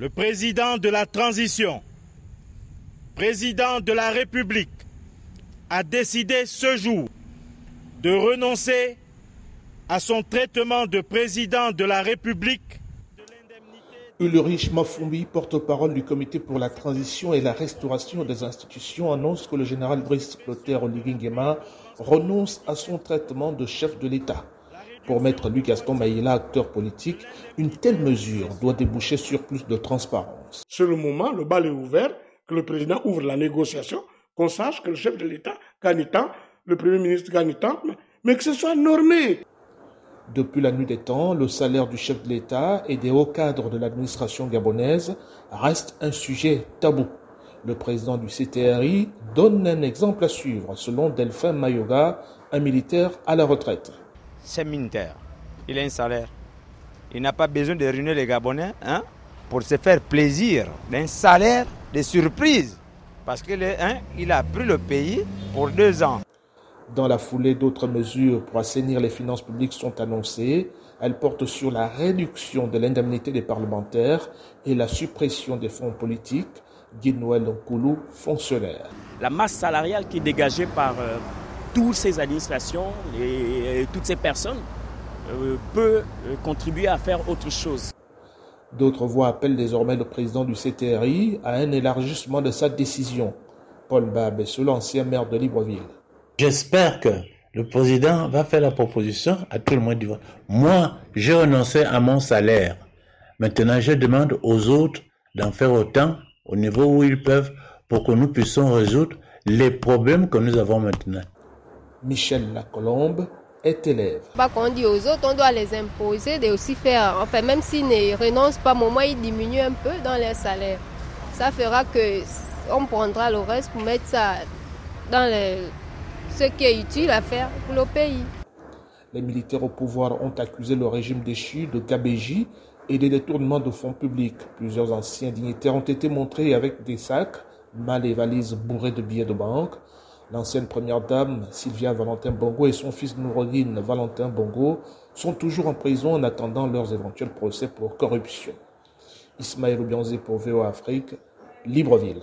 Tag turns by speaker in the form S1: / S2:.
S1: Le président de la transition, président de la République, a décidé ce jour de renoncer à son traitement de président de la République.
S2: Ulrich Mafumbi, porte-parole du comité pour la transition et la restauration des institutions, annonce que le général Brice Clotaire Oligingema renonce à son traitement de chef de l'État. Pour mettre Luc Gaston Maïla, acteur politique, une telle mesure doit déboucher sur plus de transparence.
S3: C'est le moment, le bal est ouvert, que le président ouvre la négociation, qu'on sache que le chef de l'État gagne tant, le Premier ministre gagne tant, mais que ce soit normé.
S2: Depuis la nuit des temps, le salaire du chef de l'État et des hauts cadres de l'administration gabonaise reste un sujet tabou. Le président du CTRI donne un exemple à suivre, selon Delphin Mayoga, un militaire à la retraite.
S4: C'est militaire. Il a un salaire. Il n'a pas besoin de réunir les Gabonais hein, pour se faire plaisir d'un salaire de surprise. Parce qu'il hein, il a pris le pays pour deux ans.
S2: Dans la foulée, d'autres mesures pour assainir les finances publiques sont annoncées. Elles portent sur la réduction de l'indemnité des parlementaires et la suppression des fonds politiques. Guy Noël Nkoulou, fonctionnaire.
S5: La masse salariale qui est dégagée par euh, toutes ces administrations et, toutes ces personnes euh, peut euh, contribuer à faire autre chose.
S2: D'autres voix appellent désormais le président du CTRI à un élargissement de sa décision. Paul Babessou, l'ancien maire de Libreville.
S6: J'espère que le président va faire la proposition à tout le monde. Moi, j'ai renoncé à mon salaire. Maintenant, je demande aux autres d'en faire autant au niveau où ils peuvent pour que nous puissions résoudre les problèmes que nous avons maintenant.
S2: Michel Lacolombe est élève.
S7: Pas qu'on dit aux autres, on doit les imposer de aussi faire, enfin même s'ils ne renoncent pas, au moins ils diminuent un peu dans leur salaire. Ça fera que on prendra le reste pour mettre ça dans les ce qui est utile à faire pour le pays.
S2: Les militaires au pouvoir ont accusé le régime déchu de gabégie et des détournements de fonds publics. Plusieurs anciens dignitaires ont été montrés avec des sacs, mal et valises bourrées de billets de banque. L'ancienne première dame, Sylvia Valentin Bongo, et son fils Nourodine Valentin Bongo sont toujours en prison en attendant leurs éventuels procès pour corruption. Ismaël Obianzé pour VO Afrique, Libreville.